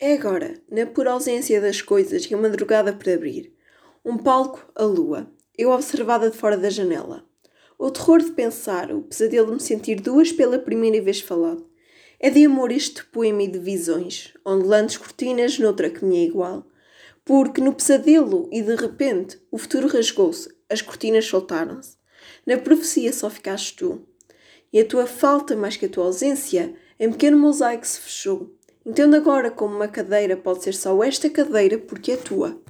É agora, na pura ausência das coisas e a madrugada por abrir. Um palco, a lua. Eu observada de fora da janela. O terror de pensar, o pesadelo de me sentir duas pela primeira vez falado. É de amor este poema e de visões, ondulantes cortinas noutra que me é igual. Porque no pesadelo e de repente o futuro rasgou-se, as cortinas soltaram-se. Na profecia só ficaste tu. E a tua falta mais que a tua ausência, em pequeno mosaico se fechou Entendo agora como uma cadeira pode ser só esta cadeira porque é tua.